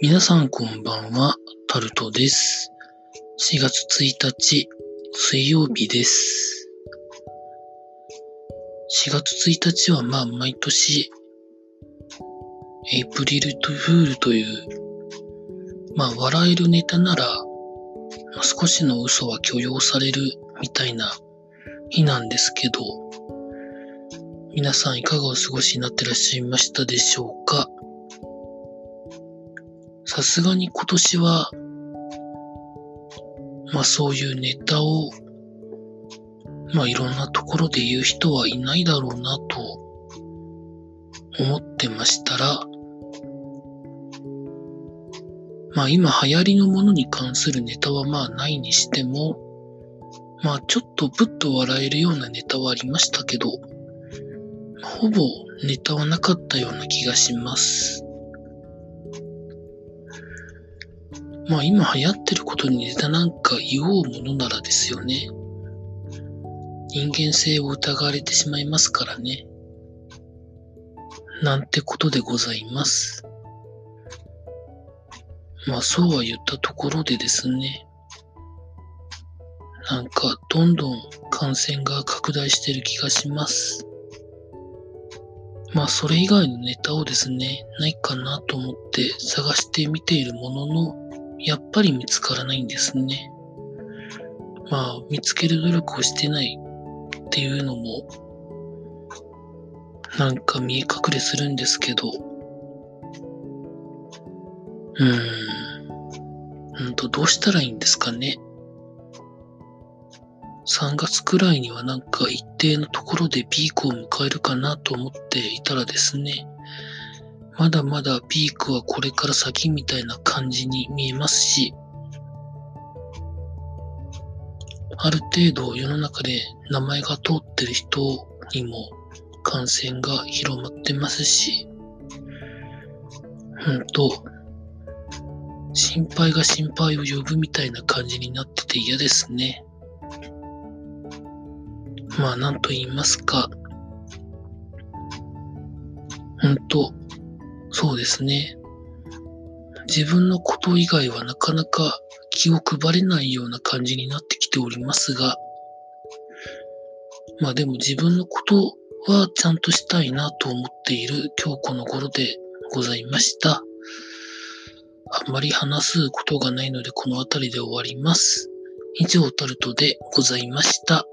皆さんこんばんは、タルトです。4月1日、水曜日です。4月1日はまあ毎年、エイプリルトゥフールという、まあ笑えるネタなら、まあ少しの嘘は許容されるみたいな日なんですけど、皆さんいかがお過ごしになってらっしゃいましたでしょうか？さすがに今年は、まあそういうネタを、まあいろんなところで言う人はいないだろうなと思ってましたら、まあ今流行りのものに関するネタはまあないにしても、まあちょっとぶっと笑えるようなネタはありましたけど、ほぼネタはなかったような気がします。まあ今流行ってることにネタなんか言おうものならですよね。人間性を疑われてしまいますからね。なんてことでございます。まあそうは言ったところでですね。なんかどんどん感染が拡大してる気がします。まあそれ以外のネタをですね、ないかなと思って探してみているものの、やっぱり見つからないんですね。まあ見つける努力をしてないっていうのも、なんか見え隠れするんですけど、うーん、ほんとどうしたらいいんですかね。3月くらいにはなんか一定のところでピークを迎えるかなと思っていたらですね、まだまだピークはこれから先みたいな感じに見えますし、ある程度世の中で名前が通ってる人にも感染が広まってますし、ほんと、心配が心配を呼ぶみたいな感じになってて嫌ですね。まあ、なんと言いますか。ほんと、そうですね。自分のこと以外はなかなか気を配れないような感じになってきておりますが、まあでも自分のことはちゃんとしたいなと思っている今日この頃でございました。あんまり話すことがないのでこの辺りで終わります。以上タルトでございました。